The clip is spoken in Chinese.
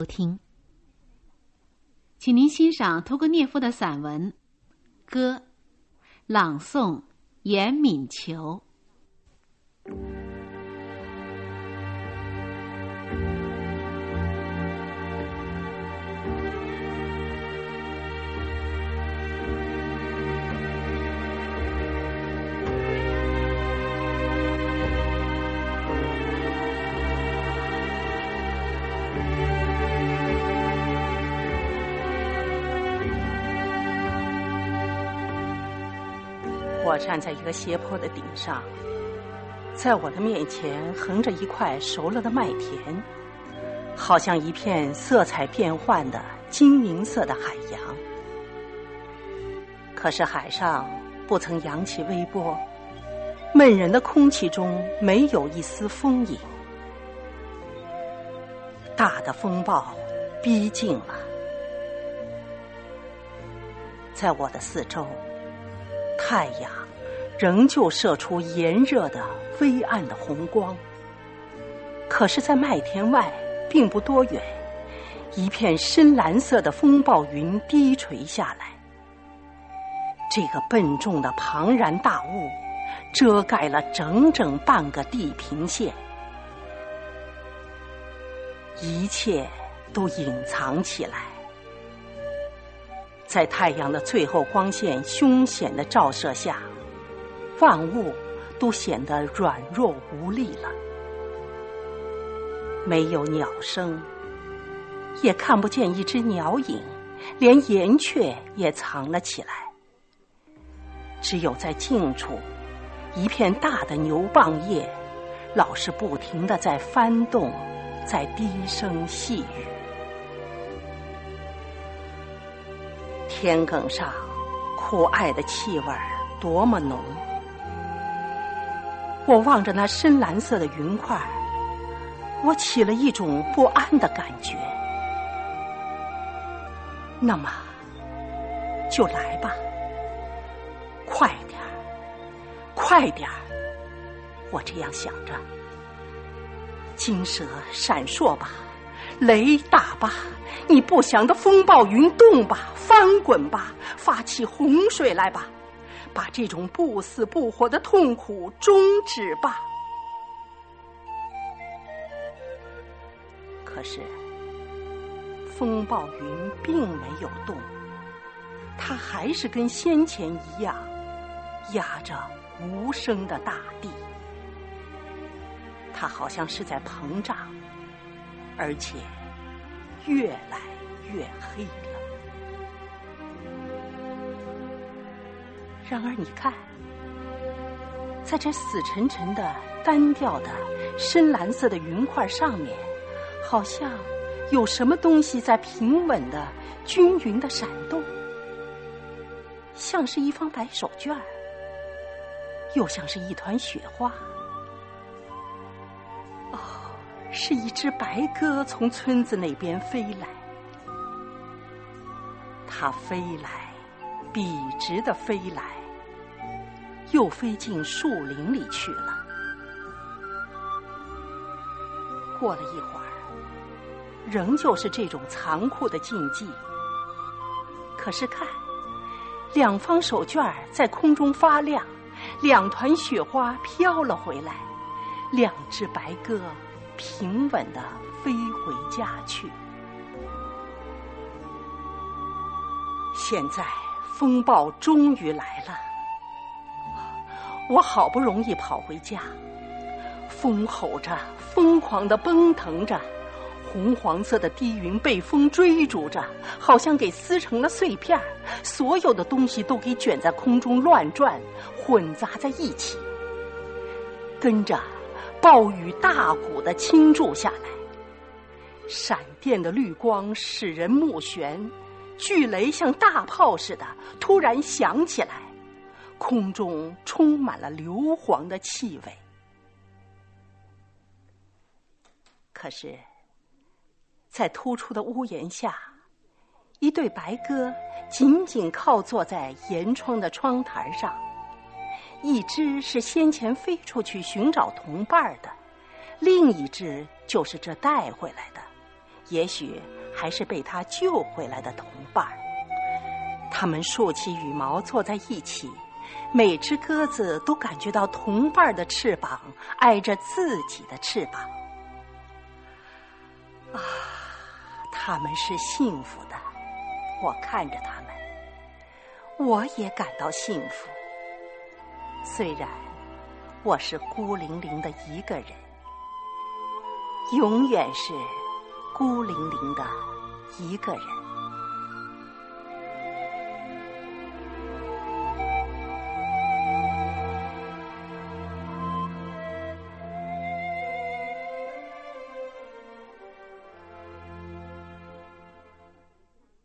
收听，请您欣赏屠格涅夫的散文《歌》，朗诵严敏球。我站在一个斜坡的顶上，在我的面前横着一块熟了的麦田，好像一片色彩变幻的金银色的海洋。可是海上不曾扬起微波，闷人的空气中没有一丝风影。大的风暴逼近了，在我的四周。太阳仍旧射出炎热的、微暗的红光，可是，在麦田外并不多远，一片深蓝色的风暴云低垂下来。这个笨重的庞然大物遮盖了整整半个地平线，一切都隐藏起来。在太阳的最后光线凶险的照射下，万物都显得软弱无力了。没有鸟声，也看不见一只鸟影，连岩雀也藏了起来。只有在近处，一片大的牛蒡叶，老是不停的在翻动，在低声细语。天埂上，苦艾的气味多么浓！我望着那深蓝色的云块，我起了一种不安的感觉。那么，就来吧，快点儿，快点儿！我这样想着。金蛇闪烁吧，雷打吧，你不祥的风暴云动吧！翻滚吧，发起洪水来吧，把这种不死不活的痛苦终止吧。可是，风暴云并没有动，它还是跟先前一样，压着无声的大地。它好像是在膨胀，而且越来越黑了。然而，你看，在这死沉沉的、单调的、深蓝色的云块上面，好像有什么东西在平稳的、均匀的闪动，像是一方白手绢，又像是一团雪花。是一只白鸽从村子那边飞来，它飞来，笔直的飞来。又飞进树林里去了。过了一会儿，仍旧是这种残酷的禁忌。可是看，两方手绢在空中发亮，两团雪花飘了回来，两只白鸽平稳的飞回家去。现在风暴终于来了。我好不容易跑回家，风吼着，疯狂的奔腾着，红黄色的低云被风追逐着，好像给撕成了碎片儿，所有的东西都给卷在空中乱转，混杂在一起。跟着，暴雨大股的倾注下来，闪电的绿光使人目眩，巨雷像大炮似的突然响起来。空中充满了硫磺的气味，可是，在突出的屋檐下，一对白鸽紧紧靠坐在沿窗的窗台上，一只是先前飞出去寻找同伴的，另一只就是这带回来的，也许还是被他救回来的同伴儿。他们竖起羽毛坐在一起，每只鸽子都感觉到同伴的翅膀挨着自己的翅膀。啊，他们是幸福的，我看着他们，我也感到幸福。虽然我是孤零零的一个人，永远是孤零零的一个人。